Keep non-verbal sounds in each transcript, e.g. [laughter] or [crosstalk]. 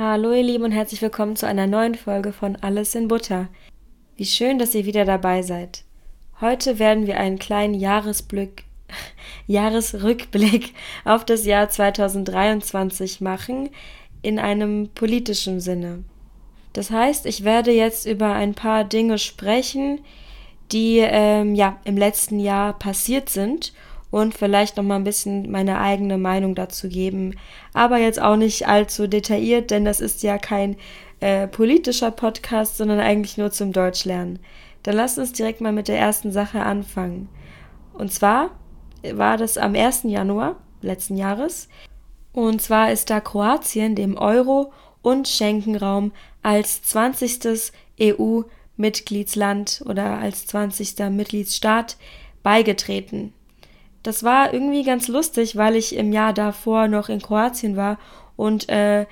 Hallo ihr Lieben und herzlich willkommen zu einer neuen Folge von Alles in Butter. Wie schön, dass ihr wieder dabei seid. Heute werden wir einen kleinen Jahresblick, [laughs] Jahresrückblick auf das Jahr 2023 machen, in einem politischen Sinne. Das heißt, ich werde jetzt über ein paar Dinge sprechen, die ähm, ja im letzten Jahr passiert sind und vielleicht noch mal ein bisschen meine eigene Meinung dazu geben, aber jetzt auch nicht allzu detailliert, denn das ist ja kein äh, politischer Podcast, sondern eigentlich nur zum Deutschlernen. Dann lasst uns direkt mal mit der ersten Sache anfangen. Und zwar war das am 1. Januar letzten Jahres. Und zwar ist da Kroatien dem Euro- und Schenkenraum als 20. EU-Mitgliedsland oder als 20. Mitgliedsstaat beigetreten. Das war irgendwie ganz lustig, weil ich im Jahr davor noch in Kroatien war und äh,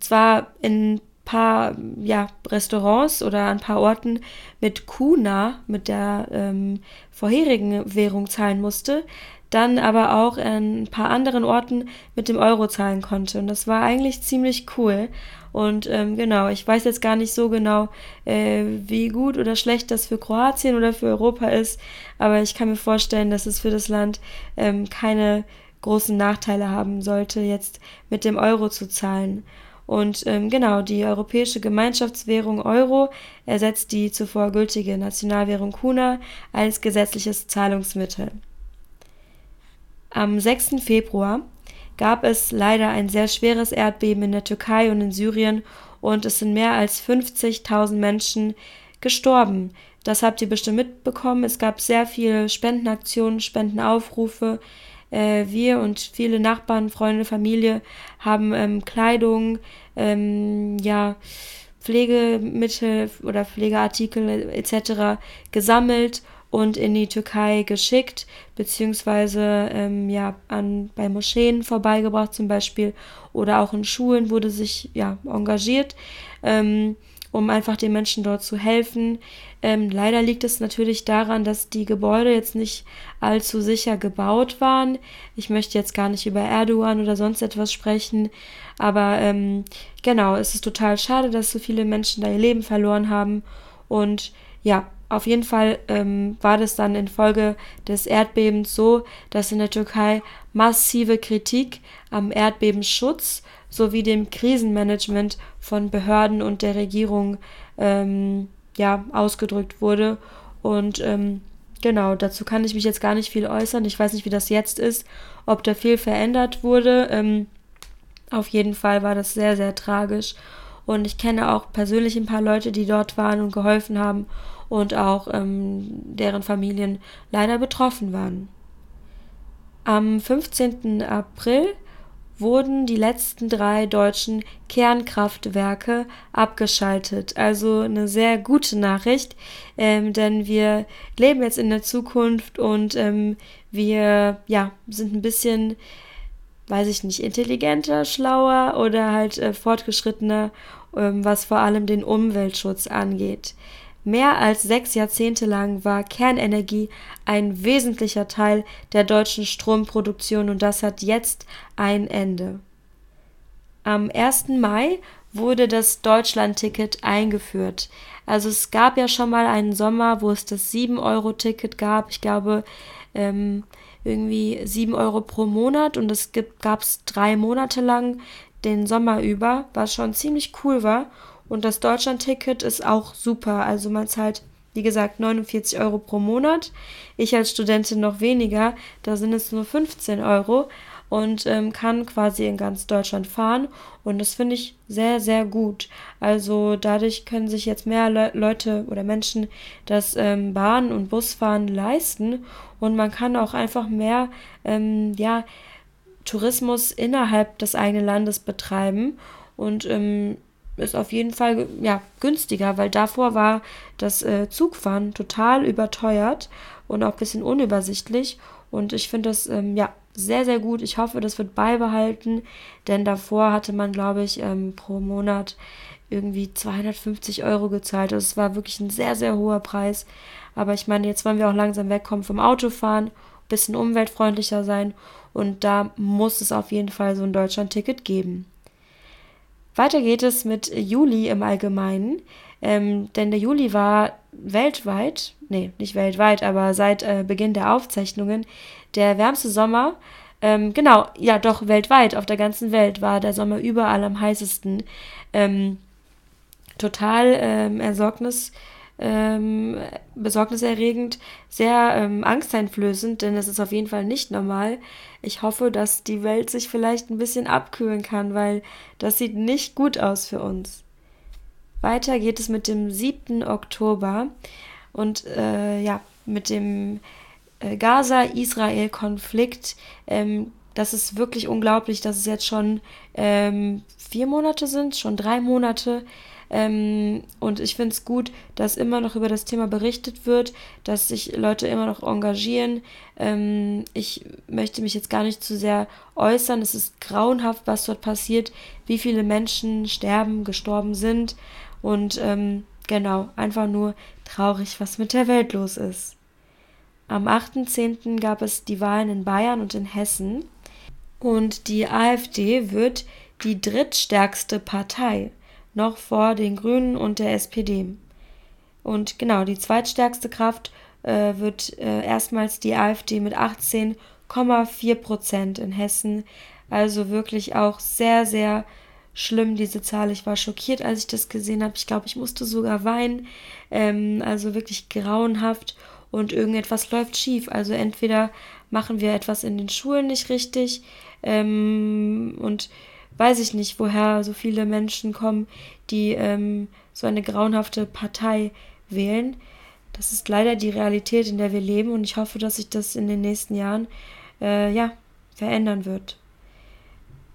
zwar in ein paar ja, Restaurants oder ein paar Orten mit Kuna, mit der ähm, vorherigen Währung zahlen musste, dann aber auch in ein paar anderen Orten mit dem Euro zahlen konnte. Und das war eigentlich ziemlich cool. Und ähm, genau, ich weiß jetzt gar nicht so genau, äh, wie gut oder schlecht das für Kroatien oder für Europa ist, aber ich kann mir vorstellen, dass es für das Land ähm, keine großen Nachteile haben sollte, jetzt mit dem Euro zu zahlen. Und ähm, genau, die europäische Gemeinschaftswährung Euro ersetzt die zuvor gültige Nationalwährung Kuna als gesetzliches Zahlungsmittel. Am 6. Februar gab es leider ein sehr schweres Erdbeben in der Türkei und in Syrien und es sind mehr als 50.000 Menschen gestorben. Das habt ihr bestimmt mitbekommen. Es gab sehr viele Spendenaktionen, Spendenaufrufe. Äh, wir und viele Nachbarn, Freunde, Familie haben ähm, Kleidung, ähm, ja, Pflegemittel oder Pflegeartikel etc. gesammelt und in die Türkei geschickt, beziehungsweise ähm, ja, an, bei Moscheen vorbeigebracht zum Beispiel oder auch in Schulen wurde sich ja engagiert, ähm, um einfach den Menschen dort zu helfen. Ähm, leider liegt es natürlich daran, dass die Gebäude jetzt nicht allzu sicher gebaut waren. Ich möchte jetzt gar nicht über Erdogan oder sonst etwas sprechen, aber ähm, genau, es ist total schade, dass so viele Menschen da ihr Leben verloren haben und ja, auf jeden Fall ähm, war das dann infolge des Erdbebens so, dass in der Türkei massive Kritik am Erdbebenschutz sowie dem Krisenmanagement von Behörden und der Regierung ähm, ja, ausgedrückt wurde. Und ähm, genau, dazu kann ich mich jetzt gar nicht viel äußern. Ich weiß nicht, wie das jetzt ist, ob da viel verändert wurde. Ähm, auf jeden Fall war das sehr, sehr tragisch. Und ich kenne auch persönlich ein paar Leute, die dort waren und geholfen haben und auch ähm, deren Familien leider betroffen waren. Am 15. April wurden die letzten drei deutschen Kernkraftwerke abgeschaltet. Also eine sehr gute Nachricht, ähm, denn wir leben jetzt in der Zukunft und ähm, wir ja, sind ein bisschen, weiß ich nicht, intelligenter, schlauer oder halt äh, fortgeschrittener, ähm, was vor allem den Umweltschutz angeht. Mehr als sechs Jahrzehnte lang war Kernenergie ein wesentlicher Teil der deutschen Stromproduktion und das hat jetzt ein Ende. Am 1. Mai wurde das Deutschland-Ticket eingeführt. Also es gab ja schon mal einen Sommer, wo es das 7-Euro-Ticket gab. Ich glaube, ähm, irgendwie 7 Euro pro Monat und es gab es drei Monate lang den Sommer über, was schon ziemlich cool war. Und das Deutschland-Ticket ist auch super. Also man zahlt, wie gesagt, 49 Euro pro Monat. Ich als Studentin noch weniger. Da sind es nur 15 Euro und ähm, kann quasi in ganz Deutschland fahren. Und das finde ich sehr, sehr gut. Also dadurch können sich jetzt mehr Le Leute oder Menschen das ähm, Bahn- und Busfahren leisten. Und man kann auch einfach mehr, ähm, ja, Tourismus innerhalb des eigenen Landes betreiben. Und ähm, ist auf jeden Fall ja, günstiger, weil davor war das äh, Zugfahren total überteuert und auch ein bisschen unübersichtlich. Und ich finde das ähm, ja sehr, sehr gut. Ich hoffe, das wird beibehalten, denn davor hatte man, glaube ich, ähm, pro Monat irgendwie 250 Euro gezahlt. Also es war wirklich ein sehr, sehr hoher Preis. Aber ich meine, jetzt wollen wir auch langsam wegkommen vom Autofahren, ein bisschen umweltfreundlicher sein. Und da muss es auf jeden Fall so ein Deutschland-Ticket geben. Weiter geht es mit Juli im Allgemeinen, ähm, denn der Juli war weltweit, nee, nicht weltweit, aber seit äh, Beginn der Aufzeichnungen der wärmste Sommer. Ähm, genau, ja, doch weltweit, auf der ganzen Welt war der Sommer überall am heißesten. Ähm, total ähm, Ersorgnis, ähm, besorgniserregend, sehr ähm, angsteinflößend, denn es ist auf jeden Fall nicht normal. Ich hoffe, dass die Welt sich vielleicht ein bisschen abkühlen kann, weil das sieht nicht gut aus für uns. Weiter geht es mit dem 7. Oktober und äh, ja, mit dem äh, Gaza-Israel-Konflikt. Ähm, das ist wirklich unglaublich, dass es jetzt schon ähm, vier Monate sind, schon drei Monate. Ähm, und ich finde es gut, dass immer noch über das Thema berichtet wird, dass sich Leute immer noch engagieren. Ähm, ich möchte mich jetzt gar nicht zu sehr äußern. Es ist grauenhaft, was dort passiert, wie viele Menschen sterben, gestorben sind. Und ähm, genau, einfach nur traurig, was mit der Welt los ist. Am 8.10. gab es die Wahlen in Bayern und in Hessen. Und die AfD wird die drittstärkste Partei noch vor den Grünen und der SPD. Und genau, die zweitstärkste Kraft äh, wird äh, erstmals die AfD mit 18,4 Prozent in Hessen. Also wirklich auch sehr, sehr schlimm, diese Zahl. Ich war schockiert, als ich das gesehen habe. Ich glaube, ich musste sogar weinen. Ähm, also wirklich grauenhaft und irgendetwas läuft schief. Also entweder machen wir etwas in den Schulen nicht richtig ähm, und weiß ich nicht, woher so viele Menschen kommen, die ähm, so eine grauenhafte Partei wählen. Das ist leider die Realität, in der wir leben und ich hoffe, dass sich das in den nächsten Jahren äh, ja, verändern wird.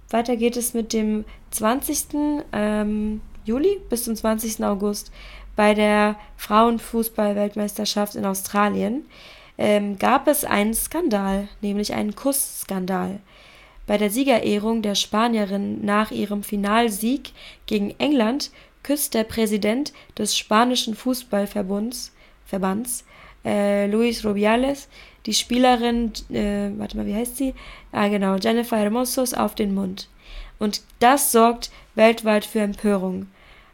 Weiter geht es mit dem 20. Ähm, Juli bis zum 20. August bei der Frauenfußball-Weltmeisterschaft in Australien ähm, gab es einen Skandal, nämlich einen Kussskandal. Bei der Siegerehrung der Spanierin nach ihrem Finalsieg gegen England küsst der Präsident des spanischen Fußballverbunds Verbands, äh, Luis Rubiales, die Spielerin, äh, warte mal, wie heißt sie? Ah, genau, Jennifer Hermosos auf den Mund. Und das sorgt weltweit für Empörung.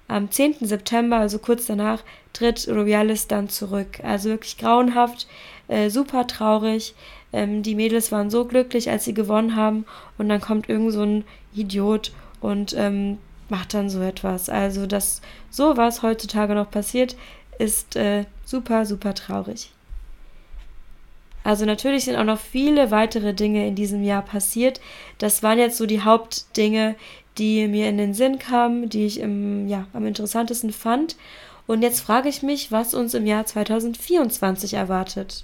Am 10. September, also kurz danach, tritt Rubiales dann zurück. Also wirklich grauenhaft, äh, super traurig. Ähm, die Mädels waren so glücklich, als sie gewonnen haben. Und dann kommt irgend so ein Idiot und ähm, macht dann so etwas. Also, dass sowas heutzutage noch passiert, ist äh, super, super traurig. Also natürlich sind auch noch viele weitere Dinge in diesem Jahr passiert. Das waren jetzt so die Hauptdinge, die mir in den Sinn kamen, die ich im, ja, am interessantesten fand. Und jetzt frage ich mich, was uns im Jahr 2024 erwartet.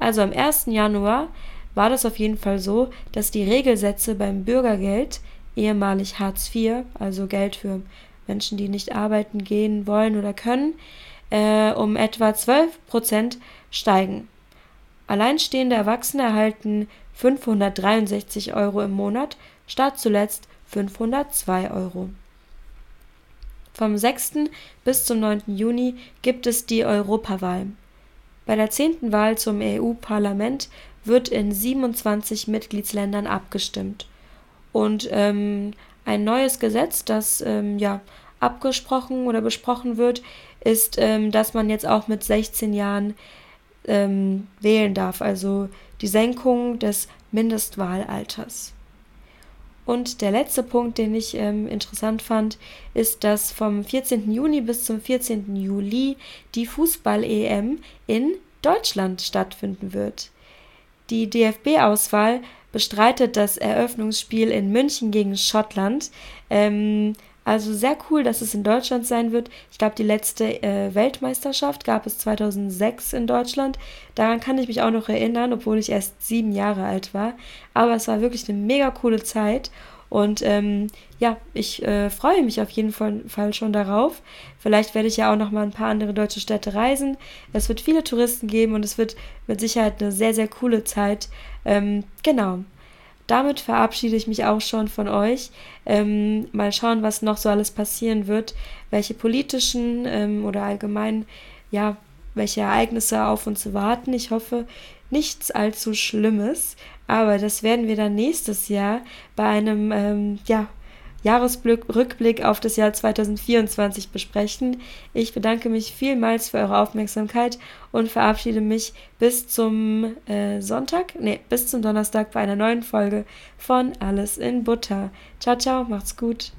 Also am 1. Januar war das auf jeden Fall so, dass die Regelsätze beim Bürgergeld, ehemalig Hartz IV, also Geld für Menschen, die nicht arbeiten gehen wollen oder können, äh, um etwa 12 Prozent steigen. Alleinstehende Erwachsene erhalten 563 Euro im Monat, statt zuletzt 502 Euro. Vom 6. bis zum 9. Juni gibt es die Europawahl. Bei der zehnten Wahl zum EU-Parlament wird in 27 Mitgliedsländern abgestimmt. Und ähm, ein neues Gesetz, das ähm, ja abgesprochen oder besprochen wird, ist, ähm, dass man jetzt auch mit 16 Jahren ähm, wählen darf, also die Senkung des Mindestwahlalters. Und der letzte Punkt, den ich ähm, interessant fand, ist, dass vom 14. Juni bis zum 14. Juli die Fußball-EM in Deutschland stattfinden wird. Die DFB-Auswahl bestreitet das Eröffnungsspiel in München gegen Schottland. Ähm, also sehr cool, dass es in Deutschland sein wird. Ich glaube, die letzte äh, Weltmeisterschaft gab es 2006 in Deutschland. Daran kann ich mich auch noch erinnern, obwohl ich erst sieben Jahre alt war. Aber es war wirklich eine mega coole Zeit. Und ähm, ja, ich äh, freue mich auf jeden Fall schon darauf. Vielleicht werde ich ja auch noch mal ein paar andere deutsche Städte reisen. Es wird viele Touristen geben und es wird mit Sicherheit eine sehr, sehr coole Zeit. Ähm, genau damit verabschiede ich mich auch schon von euch. Ähm, mal schauen, was noch so alles passieren wird, welche politischen ähm, oder allgemein, ja, welche Ereignisse auf uns warten. Ich hoffe, nichts allzu Schlimmes, aber das werden wir dann nächstes Jahr bei einem, ähm, ja, Jahresrückblick auf das Jahr 2024 besprechen. Ich bedanke mich vielmals für eure Aufmerksamkeit und verabschiede mich bis zum äh, Sonntag, nee, bis zum Donnerstag bei einer neuen Folge von Alles in Butter. Ciao, ciao, macht's gut.